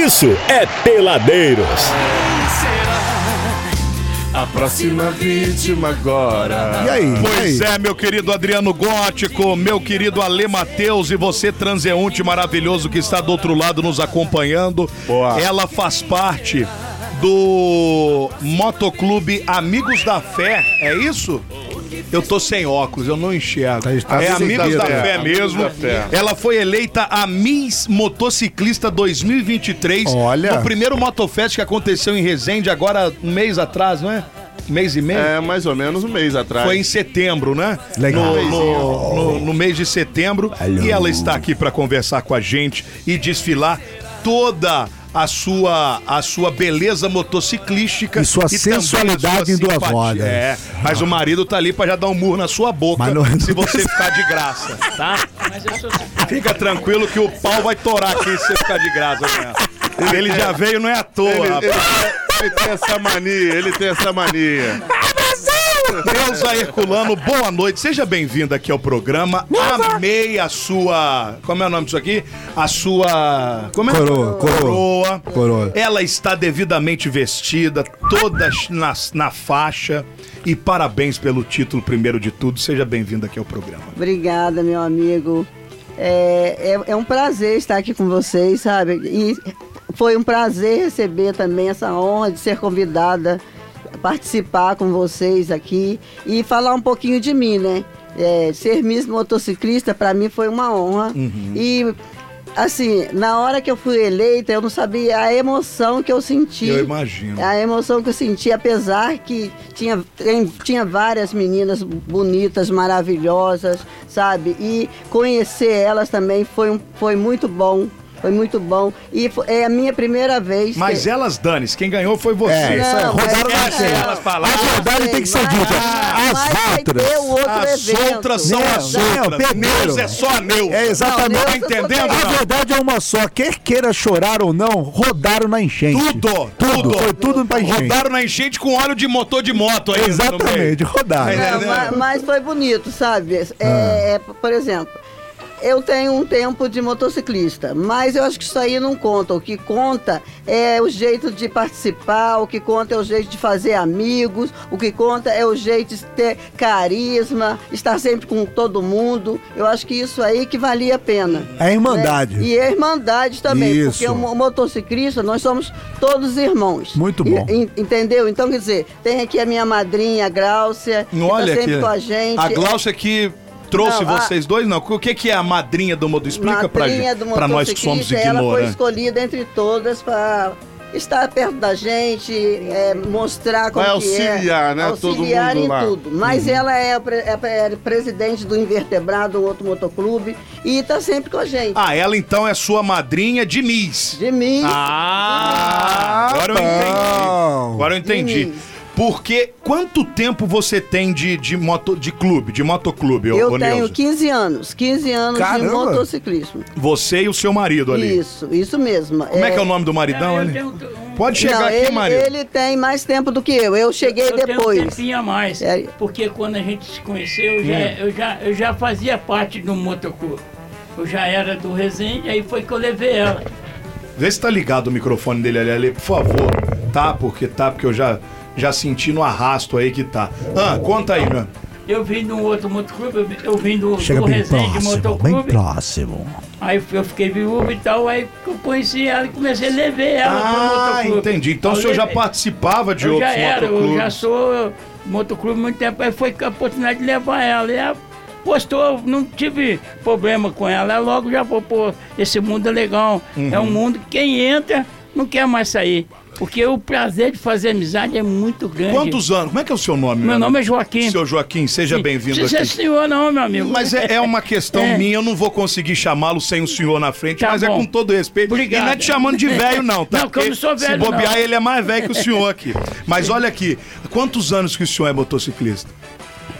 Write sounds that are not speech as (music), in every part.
isso é Peladeiros. A próxima vítima agora. E aí? Pois e aí? é, meu querido Adriano Gótico, meu querido Ale Mateus e você, transeunte maravilhoso que está do outro lado nos acompanhando. Boa. Ela faz parte do Motoclube Amigos da Fé, é isso? Eu tô sem óculos, eu não enxergo. Tá- tá é Amigos da fé, mesmo. da Fé. Ela foi eleita a Miss Motociclista 2023. Olha. No primeiro Motofest que aconteceu em Resende, agora um mês atrás, não é? Um mês e meio? É, mais ou menos um mês atrás. Foi em setembro, né? Legal. No, no- no- no mês de setembro. E ela está aqui para conversar com a gente e desfilar toda a sua, a sua beleza motociclística E sua a sensualidade em duas rodas. É, mas o marido tá ali para já dar um murro na sua boca não- se você ficar de graça, tá? Fica tranquilo que o pau vai torar aqui se você ficar de graça. Né? Ele já veio, não é à toa, Ele, ele- ele tem essa mania, ele tem essa mania. Neuza Herculano, boa noite. Seja bem-vinda aqui ao programa. Amei a sua. Como é o nome disso aqui? A sua. Como é? Coroa, coroa. Coroa. Coroa. Ela está devidamente vestida, toda na, na faixa. E parabéns pelo título, primeiro de tudo. Seja bem-vinda aqui ao programa. Obrigada, meu amigo. É, é, é um prazer estar aqui com vocês, sabe? E foi um prazer receber também essa honra de ser convidada participar com vocês aqui e falar um pouquinho de mim, né? É, ser Miss Motociclista para mim foi uma honra. E, assim, na hora que eu fui eleita, eu não sabia a emoção que eu senti. Eu imagino. A emoção que eu senti, apesar que tinha, tem- tinha várias meninas bonitas, maravilhosas, sabe? E conhecer elas também foi, um, foi muito bom. Foi muito bom. E fo- é a minha primeira vez. Mas que... elas, Danis, quem ganhou foi você. É, Não, rodaram mas- na falarem. A verdade tem que ser Mas- dita. mas As outras. As evento. outras são as outras. é só a Neus. É exatamente. Não, Tá entendendo? A verdade é uma só. Quer queira chorar ou não, rodaram na enchente. Tudo, Tudo. tudo. Foi tudo pra enchente. Rodaram na enchente com óleo de motor de moto aí. Exatamente, rodaram. É, Não, né? ma- mas, foi bonito, sabe? É, é, por exemplo, eu tenho um tempo de motociclista, mas eu acho que isso aí não conta. O que conta é o jeito de participar, o que conta é o jeito de fazer amigos, o que conta é o jeito de ter carisma, estar sempre com todo mundo. Eu acho que isso aí que valia a pena. É a irmandade. né? E a irmandade também, Isso. porque o mo- motociclista, nós somos todos irmãos. Muito E- bom. en- entendeu? Então, quer dizer, tem aqui a minha madrinha, a Gláucia, que Olha tá sempre aqui. com a gente. A Glaucia que trouxe Não, a- vocês dois, não. O que, que é a madrinha do modo? Explica pra madrinha gente. do Pra nós que somos motociclista, Ela foi ignorantes. escolhida entre todas para estar perto da gente, é, mostrar como Vai que é. auxiliar, né, todo Auxiliar mundo em lá. tudo. Mas ela é, a é a- é a presidente do Invertebrado, outro motoclube, e tá sempre com a gente. Ah, ela então é sua madrinha de Miss. De mim. Ah, agora eu entendi. Agora eu entendi. Porque quanto tempo você tem de, de, moto, de clube, de motoclube, ô- Eu ô tenho Neuza? 15 anos, 15 anos de Caramba. motociclismo. Você e o seu marido ali. Isso, isso mesmo. Como é, que é o nome do maridão ali? tenho Pode chegar Não, aqui, ele, marido. ele tem mais tempo do que eu. Eu cheguei eu Tenho um depois. tempinho a mais. É. Porque quando a gente se conheceu, eu já, eu já, eu já fazia parte do motoclube. Eu já era do Resende, aí foi que eu levei ela. Vê se tá ligado o microfone dele ali, ali, por favor. Tá, porque tá, porque eu já, já senti no arrasto aí que tá. Ah, conta aí, meu. Eu vim de um outro motoclube, eu vim- do, Chega do bem Resende próximo, bem Motoclube. próximo. Aí eu fiquei viúvo e tal, aí eu conheci ela e comecei a levar ela Ah, pro motoclube. entendi. Então Eu o senhor já levei- participava de eu outros já era, eu motoclubes. já sou motoclube há muito tempo, aí foi a oportunidade de levar ela. E ela postou, não tive problema com ela. Logo já falou, pô, esse mundo é legal. É Uhum. um mundo que quem entra não quer mais sair. Porque o prazer de fazer amizade é muito grande. Quantos anos? Como é que é o seu nome? Meu nome é Joaquim. Seu Joaquim, seja bem-vindo aqui. ser senhor não, meu amigo. Mas é, é uma questão (laughs) É. minha, eu não vou conseguir chamá-lo sem o senhor na frente, Tá mas é bom. com todo respeito. Obrigado. E não é te chamando de velho, não, tá? Não, que eu não sou velho, Se bobear, não. ele é mais velho que o senhor aqui. Mas olha aqui, quantos anos que o senhor é motociclista?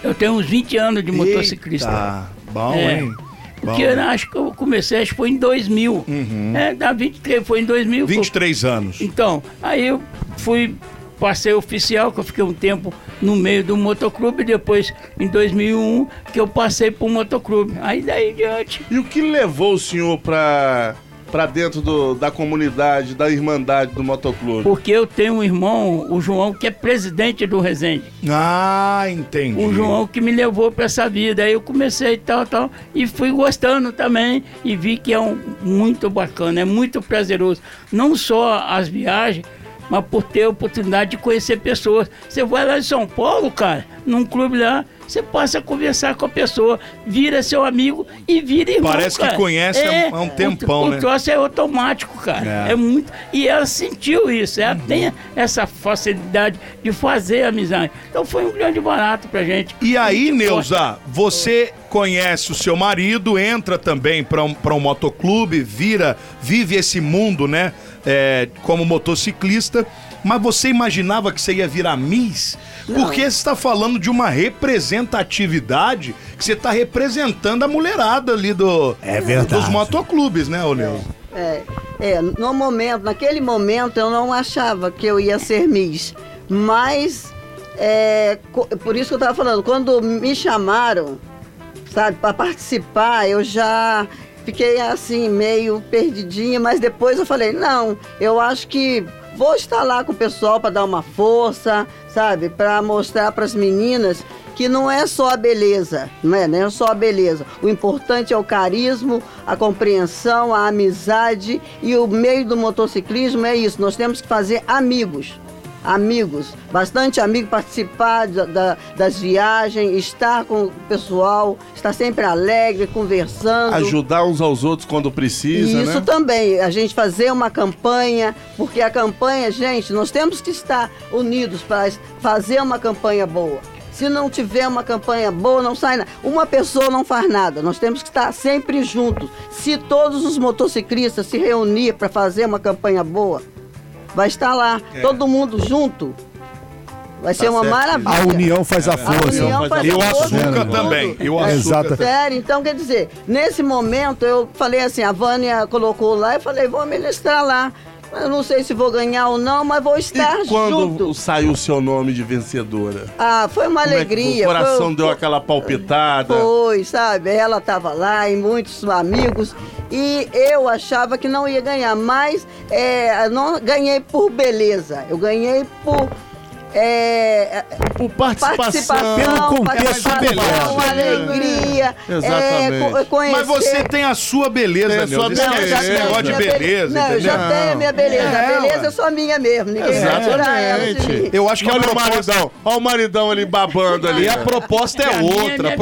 Eu tenho uns 20 anos de motociclista. Tá, bom, É. hein? Bom. Porque eu acho que eu comecei, acho que foi em 2000. Uhum. É, dá 23, foi em 2000. que eu- 23 anos. Então, aí eu fui, passei oficial, que eu fiquei um tempo no meio do motoclube, depois em 2001 que eu passei pro motoclube. Aí daí em diante. E o que levou o senhor pra pra dentro do- da comunidade, da irmandade do motoclube? Porque eu tenho um irmão, o João, que é presidente do Resende. Ah, entendi. O João que me levou para essa vida. Aí eu comecei tal, tal, e fui gostando também. E vi que é um, muito bacana, é muito prazeroso. Não só as viagens, mas por ter a oportunidade de conhecer pessoas. Você vai lá em São Paulo, cara, num clube lá, você passa a conversar com a pessoa, vira seu amigo e vira irmão. Parece que cara. conhece há- há um tempão, o, né? O troço é automático, cara. É. É. muito. E ela sentiu isso, ela Uhum. tem essa facilidade de fazer amizade. Então foi um grande barato pra gente. E aí, Neuza, você conhece o seu marido, entra também para um, pra um motoclube, vira, vive esse mundo, né? é, como motociclista. Mas você imaginava que você ia virar Miss? Porque você está falando de uma representatividade que você está representando a mulherada ali do, É verdade. dos motoclubes, né, ô Neuza? É, é, no momento, naquele momento eu não achava que eu ia ser Miss, mas é, por isso que eu estava falando, quando me chamaram, sabe, para participar, eu já fiquei assim meio perdidinha, mas depois eu falei, não, eu acho que vou estar lá com o pessoal para dar uma força, sabe, para mostrar para as meninas que não é só a beleza, não é, não é só a beleza. O importante é o carisma, a compreensão, a amizade e o meio do motociclismo é isso. Nós temos que fazer amigos. Amigos, bastante amigo, participar da- da- das viagens, estar com o pessoal, estar sempre alegre, conversando. Ajudar uns aos outros quando precisa, E isso né? também, a gente fazer uma campanha, porque a campanha, gente, nós temos que estar unidos para fazer uma campanha boa. Se não tiver uma campanha boa, não sai nada. Uma pessoa não faz nada. Nós temos que estar sempre juntos. Se todos os motociclistas se reunir para fazer uma campanha boa, vai estar lá, todo mundo junto. Vai ser uma certo. maravilha. A união faz a A força. união faz E o a açúcar também. E o É. açúcar. Exato. Sério, então quer dizer, nesse momento eu falei assim, a Vânia colocou lá e falei, vou ministrar lá. Eu não sei se vou ganhar ou não, mas vou estar E quando junto. saiu o seu nome de vencedora? Ah, foi uma Como é alegria. o coração foi, deu aquela palpitada? Foi, sabe? Ela estava lá e muitos amigos. E eu achava que não ia ganhar, mas é, não ganhei por beleza. Eu ganhei por. É, Por participação. Pelo contexto participação, beleza. alegria. Exatamente. É, co- conhecer. Mas você tem a sua beleza, Tem a sua beleza. esse negócio de beleza, Não, eu já tenho a minha beleza. É, a beleza é só minha mesmo. Ninguém Exatamente. Eu acho que a Olha o proposta... maridão. Olha o maridão ali babando ali. A proposta é outra. é É,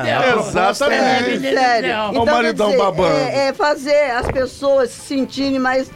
ideal. a proposta é- É, beleza Sério. o Então, maridão babando. É, é fazer as pessoas se sentirem, mas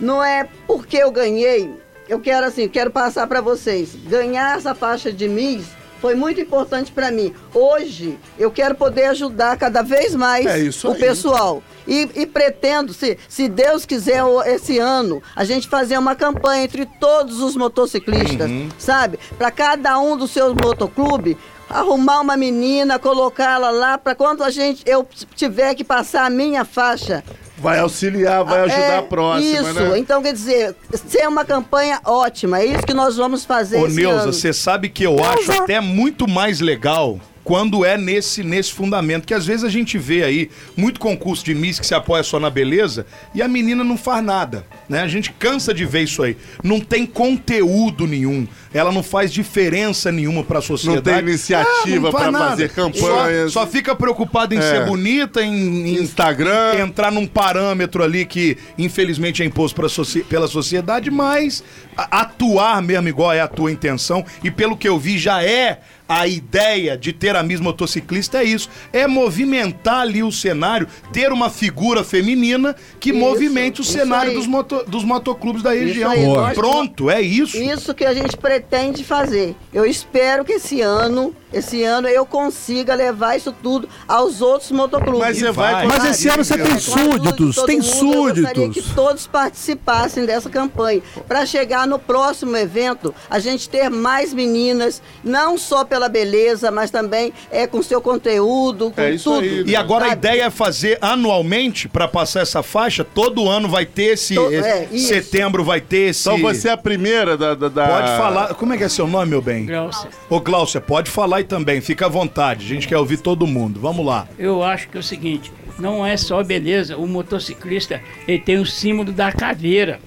não é porque eu ganhei. Eu quero assim, quero passar para vocês. Ganhar essa faixa de Miss foi muito importante para mim. Hoje eu quero poder ajudar cada vez mais É o aí. pessoal. E, e pretendo, se, se Deus quiser, esse ano, a gente fazer uma campanha entre todos os motociclistas, Uhum. sabe? Para cada um dos seus motoclubes, arrumar uma menina, colocá-la lá, para quando a gente, eu tiver que passar a minha faixa. Vai auxiliar, vai ajudar é, a próxima, Isso, né? então quer dizer, ser uma campanha ótima, é isso que nós vamos fazer Ô, Neuza, você sabe que eu acho até muito mais legal quando é nesse, nesse fundamento. Que às vezes a gente vê aí muito concurso de Miss que se apoia só na beleza e a menina não faz nada. Né? A gente cansa de ver isso aí. Não tem conteúdo nenhum. Ela não faz diferença nenhuma pra sociedade. tem iniciativa Ah, não faz nada. fazer campanhas. Só, só fica preocupada em É. ser bonita, em, em Instagram. entrar num parâmetro ali que infelizmente é imposto soci- pela sociedade, mas a- atuar mesmo igual é a tua intenção e pelo que eu vi já é a ideia de ter a Miss Motociclista é isso, é movimentar ali o cenário, ter uma figura feminina que Isso, movimente o cenário dos, moto- dos motoclubes da região. aí, Pronto, é isso. Isso que a gente pretende fazer. Eu espero que esse ano, esse ano eu consiga levar isso tudo aos outros motoclubes. Mas você vai... vai. Mas esse ano você tem súditos, tem mundo, Eu gostaria súditos. que todos participassem dessa campanha. Para chegar no próximo evento, a gente ter mais meninas, não só pela beleza, mas também é com seu conteúdo, com É isso tudo. aí. E agora a Sabe? ideia é fazer anualmente para passar essa faixa. Todo ano vai ter esse. To- esse- é, setembro vai ter esse. Então você é a primeira da... da, da- Pode falar. Como é que é seu nome, meu bem? Glaucia, Ô, Glaucia, pode falar aí também. Fica à vontade. A gente quer ouvir todo mundo. Vamos lá. Eu acho que é o seguinte, não é só beleza. O motociclista ele tem o símbolo da caveira.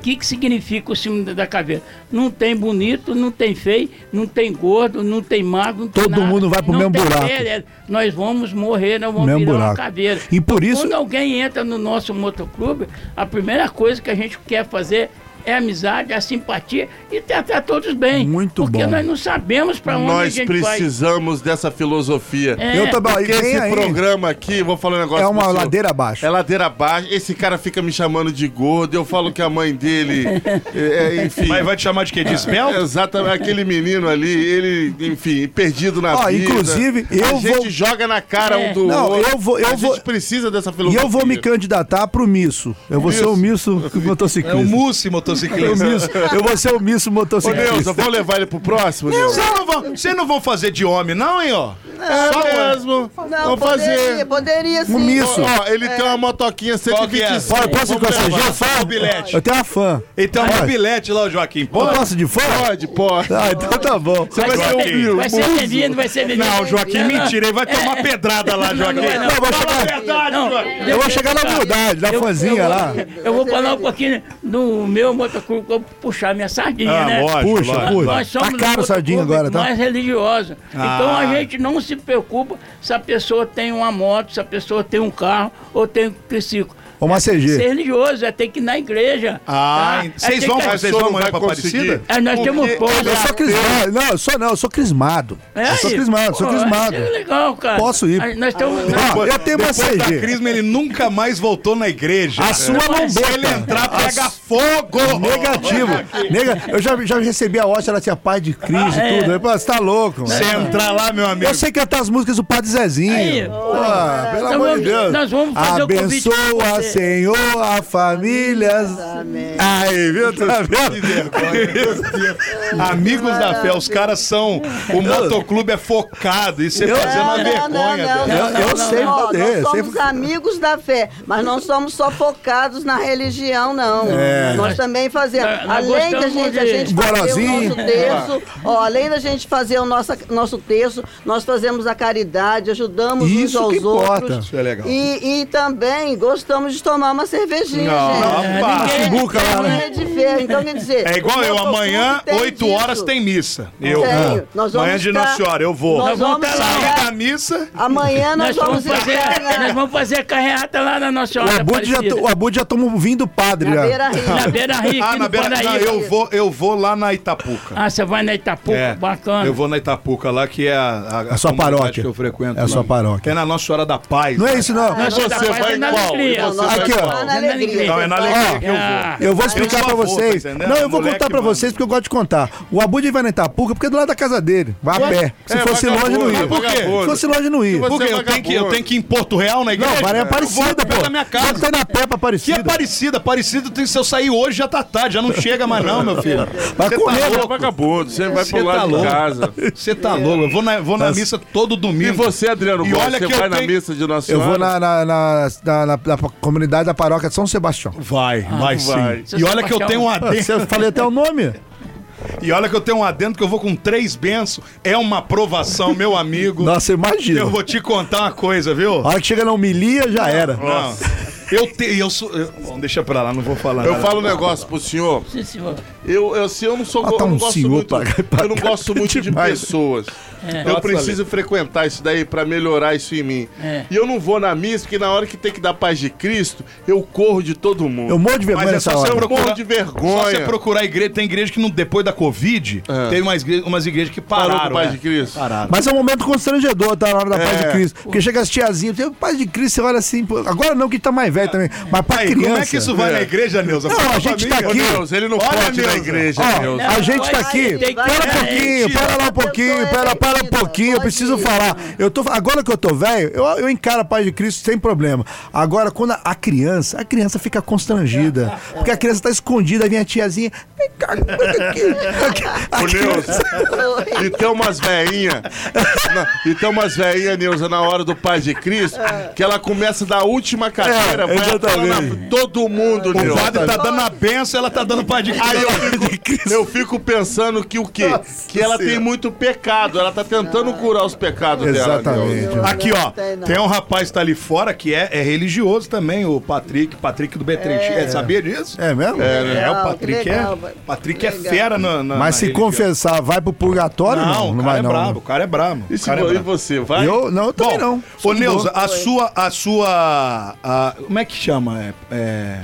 O que, que significa o símbolo da caveira? Não tem bonito, não tem feio, não tem gordo, não tem magro, não tem Todo nada. mundo vai pro Não mesmo tem buraco. é, Nós vamos morrer, nós vamos Mesmo virar uma buraco. caveira. E por isso- Quando alguém entra no nosso motoclube, a primeira coisa que a gente quer fazer é a amizade, a simpatia e tratar todos bem. Muito porque bom. nós não sabemos para onde a Nós gente vai. precisamos dessa filosofia. É, Eu também. Porque esse aí. programa aqui, vou falar um negócio É uma ladeira abaixo. É ladeira abaixo. Esse cara fica me chamando de gordo. Eu falo que a mãe dele. (laughs) é, é, enfim. Mas vai te chamar de quê? De esbelto? Exatamente, aquele menino ali, ele, enfim, perdido na Ó, vida. inclusive, a eu gente vou- joga na cara É. um do Não, outro. eu vou- eu a vou- gente precisa dessa E filosofia. eu vou me candidatar pro misso. Eu vou ser o misso (laughs) É o motociclista. Mussi motociclista. eu vou ser o misso Ô, motociclista. Neuza, vamos levar ele pro próximo, Neuza? Vocês não, vão, não vão fazer de homem, não, hein, ó? É mesmo. Não, vamos fazer. poderia sim. Um misso. Ó, ele tem uma motoquinha Qual que é? 125. Pode, posso ir com essa gente? Só o bilhete. Eu tenho uma fã. Então, Pode. um bilhete lá, o Joaquim. Eu Pode? posso de fã? Pode, pode. Ah, então tá bom. Você vai Vai ser o vai ser bem-vindo, vai ser bem-vindo. Não, Joaquim, mentira. Ele vai tomar pedrada lá, Joaquim. não vai não. Não, eu vou Fala chegar- a verdade, Não, Joaquim. Eu vou chegar na humildade, na Eu- fãzinha eu vou- lá. Eu vou falar um pouquinho no meu motoclube, eu vou puxar minha sardinha, Ah, né? lógico, Puxa, lógico. puxa. Nós somos Tá caro o sardinha agora, tá? mais religioso. Ah. Então a gente não se preocupa se a pessoa tem uma moto, se a pessoa tem um carro ou tem um triciclo. Uma Ser CG. religioso, é ter que ir na igreja. Ah, tá? ent- vocês É vão vocês vão amanhã pra. Aparecida? É, nós temos Porque- pouco. Eu sou crismado. Não, eu sou não, eu sou crismado. É eu sou crismado, sou Pô, crismado. isso É legal, cara. Posso ir. Aí Nós estamos. Ó, eu tenho uma Depois da CG. Crisma, ele nunca mais voltou na igreja. A sua não Se ele entrar, pega fogo. Negativo. Nega, eu já, já recebi a hóstia, ela tinha Pai de Cristo e Ah, é? tudo. Eu falei, você tá louco, mano. Você entrar lá, meu amigo. Eu sei cantar as músicas do Padre Zezinho. Aí. Pelo Nós amor de Deus. nós vamos fazer o convite Abençoa. Senhor, a família. Amém. Aí, viu? Tá vendo? Amigos da fé, os caras são. O motoclube é focado. E você Eu- fazendo uma Não, não, vergonha. não, velho. Eu- sei fazer, Nós somos amigos da fé, mas não somos só focados na religião, não. É. Nós também fazemos. Além da gente, a gente fazer o nosso terço, ó, além da gente fazer o nosso, nosso terço, nós fazemos a caridade, ajudamos Isso uns aos que importa. outros. Isso é legal. E, e também gostamos de tomar uma cervejinha, Não, gente. Chibuca lá, né? É de ferro, então quer dizer. É igual eu, o amanhã, tem 8 disso. horas tem missa. Eu. Tenho. Nós vamos Amanhã de Nossa Senhora, eu vou. Nós vamos estar- da missa. Amanhã nós, Nós vamos vamos fazer, na- nós vamos fazer a carreata lá na Nossa O Senhora Abud já, o Abud já tomou vindo padre na. Beira Rio. Na Beira Rio, Ah, na beira. Não, eu vou, eu vou lá na Itapuca. Ah, você vai na Itapuca, É, bacana. Eu vou na Itapuca lá, que é a, a, A sua paróquia. que eu frequento. É a sua paróquia. É na Nossa Senhora da Paz. Não é né? isso, não. Você vai é na qual? alegria. Você Aqui, ó. na É na alegria. Não, é na alegria que eu vou. Eu vou explicar eu pra vou, vocês. tá não, eu vou Moleque, contar pra vocês porque eu gosto de contar. O Abud vai na Itapuca porque é do lado da casa dele. Vai a pé. Se É, fosse longe, não ia. é vagabundo. Se fosse longe, não ia. Por quê? é Eu tenho, que, eu que ir em Porto Real na igreja? Não, vai é Eu vou Aparecida, pô. da minha casa. Você tá na pé pra Que é Aparecida. Aparecida? Aparecida, tem, se eu sair hoje já tá tarde, já não chega mais não, meu filho. Vai Você correr, tá Você é louco. vagabundo, você vai pro tá lado louco. de casa. Você tá louco. Eu vou na, vou na missa todo domingo. E você, Adriano E olha você que eu vai na tenho- missa de Nossa Eu Senhora? vou na, na, na, na- na- na comunidade da paróquia de São Sebastião. Vai, vai sim. vai. E olha que eu tenho um Ah, adendo. Você falei até o nome. E olha que eu tenho um adendo que eu vou com três benços. É uma aprovação, meu amigo. Nossa, imagina. Eu vou te contar uma coisa, viu? A hora que chega na homilia, já era. Não. Eu te, eu sou. eu- bom, deixa pra lá, não vou falar. Eu nada. falo um negócio pro senhor. Sim, senhor. Eu, eu, assim, eu não sou Ah, tá eu não um gosto senhor muito, pra- (laughs) pra eu não gosto muito de demais. pessoas. É. Eu preciso frequentar isso daí pra melhorar isso em mim. É. E eu não vou na missa porque na hora que tem que dar paz de Cristo, eu corro de todo mundo. Eu morro de vergonha Mas é nessa só você hora. procurar, Morro de vergonha. Só você procurar igreja. Tem igreja que não, depois da Covid, É. teve umas, igre- umas igrejas que Parou pararam. com paz né? de Cristo. Pararam. Mas é um momento constrangedor, tá? Na hora da paz É. de Cristo. Porque chega as tiazinhas, tem paz de Cristo, você olha assim. agora não, que tá mais velho também. Mas pra Aí, criança. como é que isso vai É. na igreja, Neuza? Não, a gente tá aqui. Deus, ele não Olha, pode na Neuza. igreja, Ó, Deus. a gente tá aqui. Tem Pera um pouquinho, pera lá um pouquinho, pera, para um pouquinho, eu preciso falar. Eu tô, agora que eu tô velho, eu, eu encaro a paz de Cristo sem problema. Agora, quando a, a criança, a criança fica constrangida. Porque a criança tá escondida, aí vem a tiazinha. Vem cá, (laughs) aqui. Ô, Neuza, e tem umas veinhas. E tem umas veinhas, Neuza, na hora do Pai de Cristo, que ela começa da última cadeira, É, vai todo mundo, O Neuza. padre tá dando a benção, ela tá dando pai de Aí eu Cristo. fico, eu fico pensando que o quê? Nossa que ela Senhora. tem muito pecado. Ela tá tentando curar os pecados dela. Exatamente. Aqui, ó, tem, um rapaz que tá ali fora que é, é religioso também, o Patrick, Patrick do B3. É. Sabia disso? É mesmo? É, Legal, o Patrick legal, é. Patrick é Legal. fera na, na- Mas na se religião. confessar, vai pro purgatório? Não, Não, o não cara vai é não. brabo, o cara é brabo. E, se cara é e você, vai? Eu, não, eu também Bom, não. Ô, Neuza, a sua, a sua, a- como é que chama? É, é,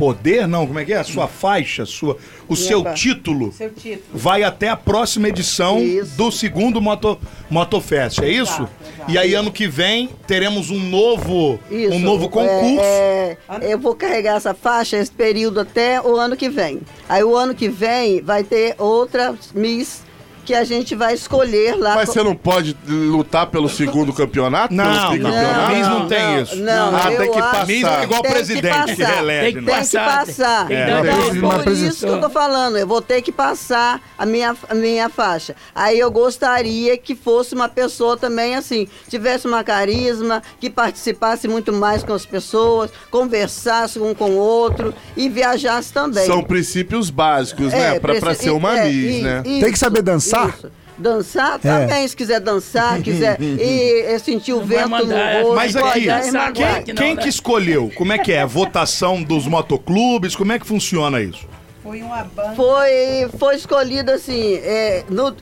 poder, não, como é que é? A sua faixa, sua, o seu título Seu título. vai até a próxima edição Isso. do segundo Moto, Motofest, é isso? Exato, exato. E aí ano que vem teremos um novo, Isso. um novo concurso. É, é, eu vou carregar essa faixa esse período até o ano que vem. Aí o ano que vem vai ter outra Miss que a gente vai escolher lá. Mas você não pode lutar pelo segundo campeonato? Não, pelo não, tricampeonato? Miss não tem isso. Não, Ah, tem que passar. Miss é igual tem presidente que passar. reelege, Tem que né? Tem que Passar, passar. tem que dar Então, uma por isso que eu tô falando, eu vou ter que passar a minha, a minha faixa. Aí eu gostaria que fosse uma pessoa também assim, tivesse uma carisma, que participasse muito mais com as pessoas, conversasse um com o outro e viajasse também. São princípios básicos, né? Pra, pra preci- ser uma é, Miss, i- né? isso, Tem que saber dançar? Isso. Dançar É. também, se quiser dançar, (laughs) quiser e, e sentir o Não vento mandar, no rosto. Mas aqui, é, quem, quem né? que escolheu? Como é que é? Votação dos motoclubes? Como é que funciona isso? Foi uma banda. Foi, foi escolhido assim, é, no,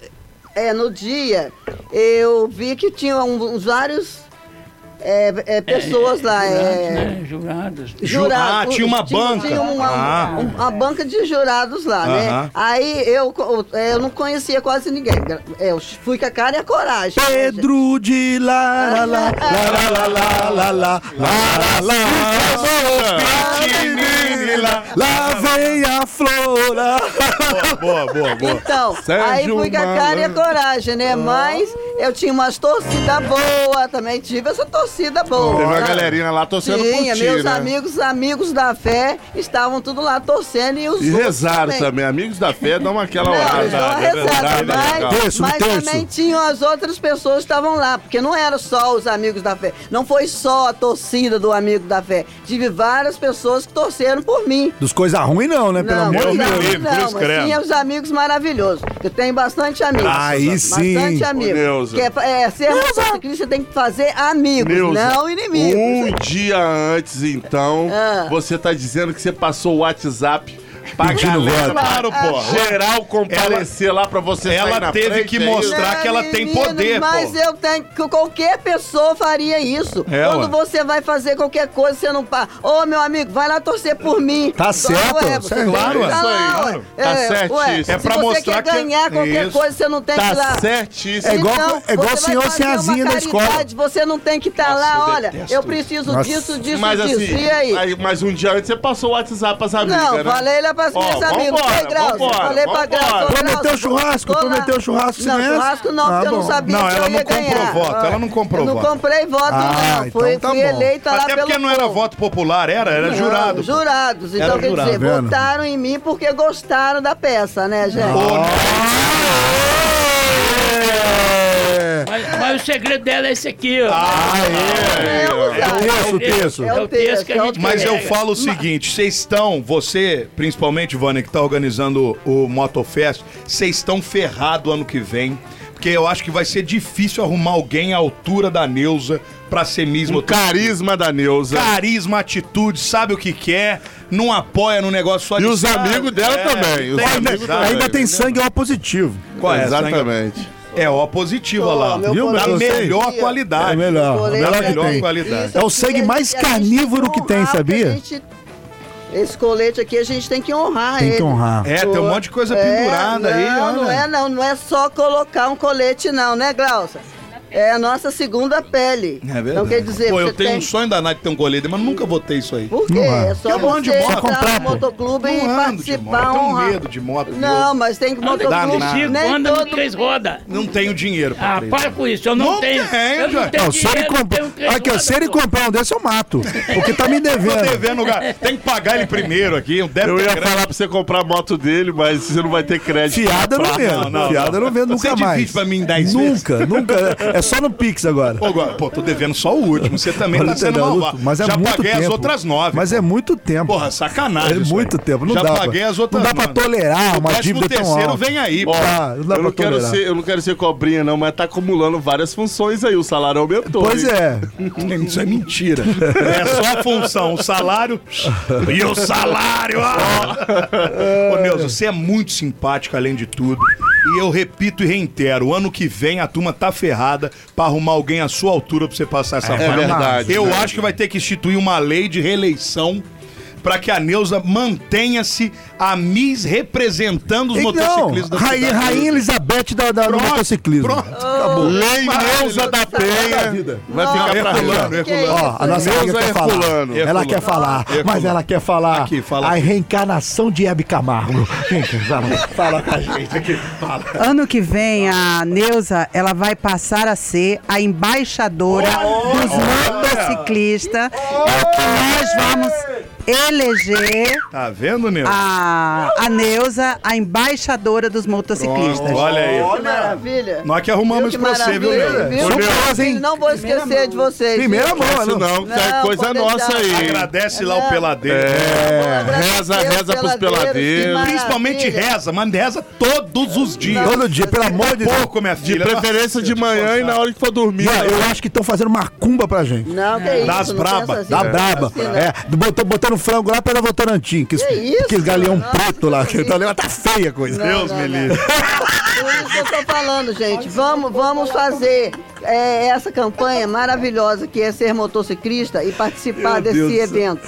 é, no dia eu vi que tinha um- uns vários é, é, pessoas lá. Jurados, É, né? Jurados. Ah, tinha uma banca. Tinha uma, Ah. um- uma banca de jurados lá, Aham. né? Aí eu, eu não conhecia quase ninguém. É, Eu fui com a cara e a coragem. né? Pedro de lá, lá, lá, lá, lá, lá, lá, lá, lá, lá, lá vem a flor. lá. Boa, boa, boa. Então, Sérgio aí fui com a cara e a coragem, né? Mas eu tinha umas torcidas boas, também tive essa torcida boa. Teve uma né? galerinha lá torcendo por Tinha, ti, meus né? amigos, amigos da fé, estavam tudo lá torcendo e os E rezaram também. Amigos da fé dão aquela orada. é rezada, verdade, é mas. Terço, mas terço. também tinham as outras pessoas que estavam lá, porque não eram só os amigos da fé. Não foi só a torcida do amigo da fé. Tive várias pessoas que torceram por mim. Dos coisas ruins não, né? Pelo não, amor de não, Deus. livre, não, mas tinha os amigos maravilhosos. Eu tenho bastante amigos. Aí sim. Bastante amigos. Que é, é, ser motociclista tem que fazer amigos, Neuza, não inimigos. Um dia antes, então, Ah. você tá dizendo que você passou o WhatsApp pra Pedindo galera, voto. Claro, pô. geral comparecer lá pra você sair ela na teve frente, que é mostrar que ela tem poder, Mas pô. eu tenho. que Qualquer pessoa faria isso. É, Quando ué. você vai fazer qualquer coisa, você não para. Ô, meu amigo, vai lá torcer por mim. Tá Então, certo, ué, você Claro, tá isso lá, aí, ué. claro. Tá certíssimo. É se pra você mostrar quer que- ganhar qualquer Isso. coisa, você não tem que ir Tá lá. certíssimo. É igual- Então, é igual você o senhor uma da escola. Você não tem que estar Nossa, lá, olha, eu preciso disso, disso, disso. assim, e aí? mas um dia antes você passou o WhatsApp pras amigas, Não, né? falei lá pras oh, minhas amigas. Falei pra Grauza. Prometeu churrasco, prometeu churrasco, Não, churrasco não, ah, porque eu não sabia que eu ia ganhar. Ela não comprou voto, ela não comprou voto. Não comprei voto, ah, não. Então tá fui eleita lá é pelo Até porque não era voto popular, era? Era jurado. Jurados, então quer dizer, tá votaram em mim porque gostaram da peça, né, gente? Oh, é. Mas, mas o segredo dela é esse aqui, ó. Ah, É, o É o texto, o texto. É o texto que a gente Mas eu falo o seguinte, vocês estão, você, principalmente, Vânia, que tá organizando o Motofest, vocês estão ferrados ano que vem, porque eu acho que vai ser difícil arrumar alguém à altura da Neuza pra ser mesmo O carisma da Neuza. carisma, atitude, sabe o que quer, não apoia no negócio só E os Ah, amigos dela é, também, os tem amigos dela. Ainda tem sangue O positivo. Qual é? Exatamente. É, ó, positivo, olha lá. meu Viu, Da meu colete- melhor É qualidade. melhor. Melhor que melhor tem. qualidade. Isso É o sangue mais carnívoro que tem, sabia? esse colete aqui a gente tem que honrar Tem ele. que honrar. É, tem um monte de coisa É, pendurada aí, não, olha. Não, é não, não é só colocar um colete não, né, Glaucia? É a nossa segunda pele. É verdade. Então quer dizer, Pô, eu tenho tem... um sonho danado de ter um colete, mas nunca vou ter isso aí. Por quê? Não é. É só Que é bom você de moto. entrar Comprar, no pô. motoclube e Não de participar, eu tenho medo de moto. Não, mas tem que motoclube. contigo, Nem anda todo três rodas. Não tenho dinheiro pra Ah, três. para com isso, eu não, Não tenho. tenho, eu não tenho Não, se ele dinheiro, eu comprar. tenho três Aqui, ó, se ele pô. comprar um desse, eu mato. Porque tá me (laughs) devendo. devendo. Tem que pagar ele primeiro aqui. Um débito Eu ia grande. falar pra você comprar a moto dele, mas você não vai ter crédito. Fiada eu não vendo. Não, não, Fiada eu não vendo Você nunca é mais. difícil pra mim em 10 vezes. Nunca, nunca. (laughs) É só no Pix agora. Pô, agora, pô, tô devendo só o último. Você também tá Olha, sendo Naruto, malvado. Mas é Já muito paguei tempo. as outras nove. Mas é muito tempo. Porra, sacanagem. é isso muito aí. tempo. Não Já dá. paguei pra, as outras não dá pra tolerar O uma dívida tão terceiro alta. vem aí, pô. Ah, não dá Eu não, pra quero tolerar. ser, eu não quero ser cobrinha, não, mas tá acumulando várias funções aí. O salário aumentou. Pois hein? é. (laughs) Isso é mentira. É só a função, o salário. (laughs) E o salário, ó. (laughs) Ô, Neuza, você é muito simpático, além de tudo. E eu repito e reitero: o ano que vem a turma tá ferrada pra arrumar alguém à sua altura pra você passar essa É fase. verdade, Eu né? acho que vai ter que instituir uma lei de reeleição. Pra que a Neuza mantenha-se a Miss representando os E motociclistas não, da Rainha, cidade. Rainha Elizabeth da, da, do Pronto, motociclismo. pronto. Acabou. Lei Maravilhoso. Neuza da Penha. Vai ficar pra Herculano, Herculano. Ó, a nossa Deus amiga é quer falar. Herculano. Ela quer falar, Herculano. mas ela quer falar Aqui, fala a reencarnação de Hebe Camargo. Quer falar? Fala com a gente aqui. Fala. Ano que vem, a Neuza, ela vai passar a ser a embaixadora dos motociclistas. É o que nós vamos eleger Tá vendo, Neuza? a, a Neuza, a embaixadora dos motociclistas. Pronto, olha aí. Que maravilha. Nós que arrumamos isso Viu pra que você, viu, Neuza? viu? Surpresa, hein? Não vou esquecer de vocês. Primeira viu? mão, Isso não. não, que é Não, coisa nossa aí. Agradece lá o Não. peladeiro. É, reza, reza pros peladeiros, peladeiros. que Principalmente reza, mas reza todos os dias. Todo dia, pelo amor de Deus. Pouco, minha De filha. preferência de manhã e na hora que for dormir. Não, eu acho que estão fazendo macumba pra gente. Não, que isso. Das não braba, assim, Da não braba. assim, não. É, botando, frango lá pela Votorantim. Que, Que isso? Aqueles galeão Não, preto lá. Que que tá, tá feia a coisa. Deus Não, me não, livre. (laughs) Por isso que eu tô falando, gente. Vamos, vamos fazer é, essa campanha maravilhosa que é ser motociclista e participar Meu desse Deus evento,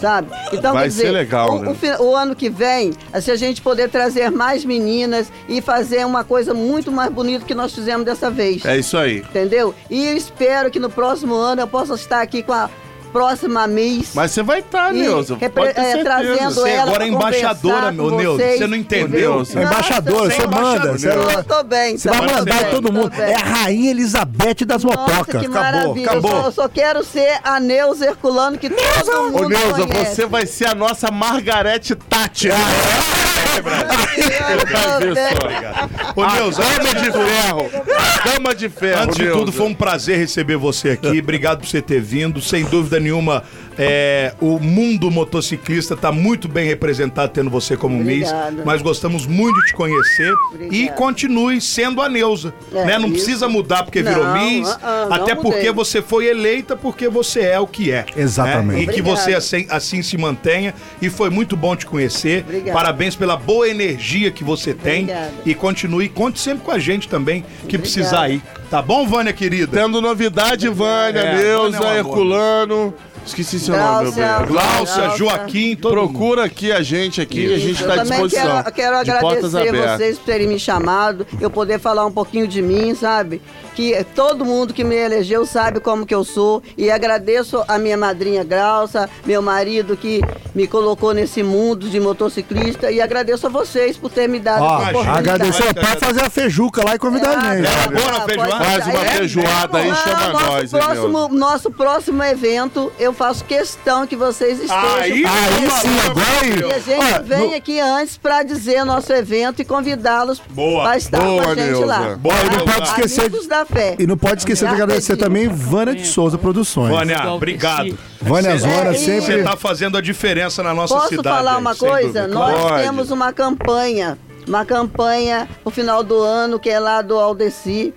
sabe? Então, Vai quer dizer, ser legal, o, né? o o ano que vem, se a gente poder trazer mais meninas e fazer uma coisa muito mais bonita que nós fizemos dessa vez. É isso aí. Entendeu? E eu espero que no próximo ano eu possa estar aqui com a próxima Miss. Mas você vai estar, E Neuza. repre- é, trazendo Você ela agora é embaixadora, meu Neuza. vocês, Você não entendeu? é embaixadora, Nossa, você manda. embaixadora. Você, Eu tô bem, você tá vai mandar ser. em todo mundo. bem. É a Rainha Elizabeth das Nossa, motocas. que Acabou, maravilha. Eu só, acabou. eu só quero ser a Neuza Herculano que todo Ô, mundo Neuza, conhece. você vai ser a nossa Margarete Tati. Eu tô Ô, Neuza, Dama de ferro. Dama de ferro, Antes de tudo, foi um prazer receber você aqui. Obrigado por você ter vindo. Sem dúvida nenhuma, é, o mundo motociclista está muito bem representado tendo você como Miss. Nós gostamos muito de te conhecer. Obrigada. E continue sendo a Neuza. É, né? Não isso. precisa mudar porque virou Não, Miss. ah, ah, não até porque mudei. você foi eleita porque você é o que é. Exatamente. né? E que você assim, assim se mantenha. E foi muito bom te conhecer. Obrigada. Parabéns pela boa energia que você tem. Obrigada. E continue. Conte sempre com a gente também, que Obrigada. precisar ir. Tá bom, Vânia, querida? Tendo novidade, Vânia, É, Neuza, Vânia é um amor. Herculano. Esqueci seu nome, meu bem. Glaucia, Glaucia. Joaquim, todo mundo. Procura aqui a gente aqui, a gente está à também disposição. quero, quero de portas agradecer abertas. vocês por terem me chamado, eu poder falar um pouquinho de mim, sabe? Que todo mundo que me elegeu sabe como que eu sou e agradeço a minha madrinha Grauça, meu marido que me colocou nesse mundo de motociclista e agradeço a vocês por ter me dado Ó, essa oportunidade. agradecer, pode fazer a feijuca lá e convidar a Ah, gente. É, pode- feijoada? Faz uma é, feijoada aí, Não, chama nosso nós, hein, próximo, nosso próximo evento, eu faço questão que vocês estejam. Aí, Aí sim, agora E a gente vem no- aqui antes pra dizer nosso evento e convidá-los Boa, pra estar boa, com a gente Neuza. lá. Boa, e não Neuza. pode esquecer da fé. e não pode esquecer de agradecer também Vânia de Souza Produções. Vânia, obrigado. Vânia Zona É, sempre. Você tá fazendo a diferença na nossa Posso cidade. falar aí, uma coisa? Nós Pode. temos uma campanha. Uma campanha no final do ano, que é lá do Aldeci.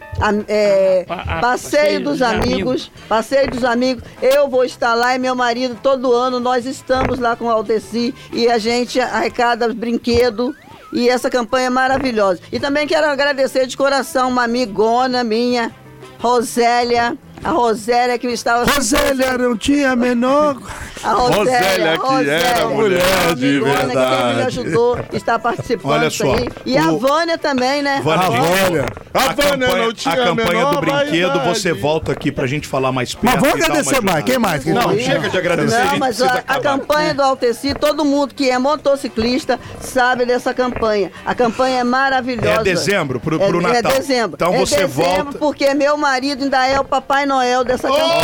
é, Pa- a- passeio dos amigos. Passeio dos amigos. Eu vou estar lá e meu marido, todo ano, nós estamos lá com o Aldeci e a gente arrecada brinquedo. E essa campanha é maravilhosa. E também quero agradecer de coração uma amigona minha, Rosélia, A Rosélia que estava. Rosélia não tinha a menor. A Rosélia, Rosélia, que era mulher a de amigona que me verdade. ajudou, está (laughs) participando Olha só, aí. E a o- Vânia também, né? Vânia, A Vânia. A A Vânia campanha, não tinha a campanha menor do brinquedo, vaidade. você volta aqui pra gente falar mais perto. Mas uma agradecer mais. Quem mais? Quem Não, mais? chega de agradecer. a Não, gente mas a, a campanha do Alteci, todo mundo que é motociclista sabe dessa campanha. A campanha é maravilhosa. É dezembro, pro- pro é, Natal. É dezembro. Então é você dezembro volta- porque meu marido ainda é o Papai Noel dessa campanha.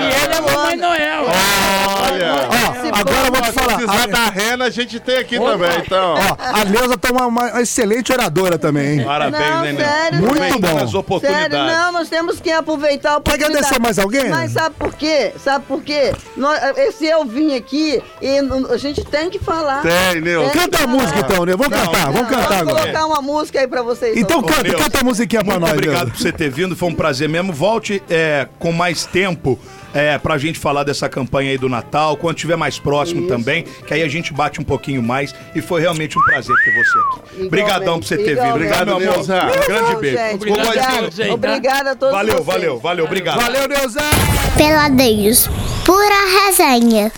E ele é Mamãe Noel. Precisar A, da rena, a gente tem aqui também, então. ó, a Neuza tá uma, uma excelente oradora também, hein? Parabéns, Não, Nenê. sério, Muito bom. as oportunidades. Sério, não, nós temos que aproveitar Quer oportunidade. agradecer mais alguém? Mas sabe por quê? Sabe por quê? Nós, esse eu vim aqui e a gente tem que falar. Tem, Neuza. Canta a música então, Neuza. Vamos cantar, vamos cantar Vamos agora. colocar uma música aí pra vocês. Então canta, canta a musiquinha pra Muito nós, obrigado por você ter vindo, foi um prazer mesmo. Volte é, com mais tempo é, pra gente falar dessa campanha aí do Natal, quando tiver mais próximo Isso. também, que aí a gente bate um pouquinho mais. E foi realmente um prazer ter você aqui. Igualmente, Obrigadão por você ter vindo. Obrigado, meu amor. Neuza. Um grande beijo. gente, Obrigado, tá? Obrigada a todos Valeu, vocês. valeu, valeu, obrigado. Valeu, Neuza! Peladeiros, pura resenha.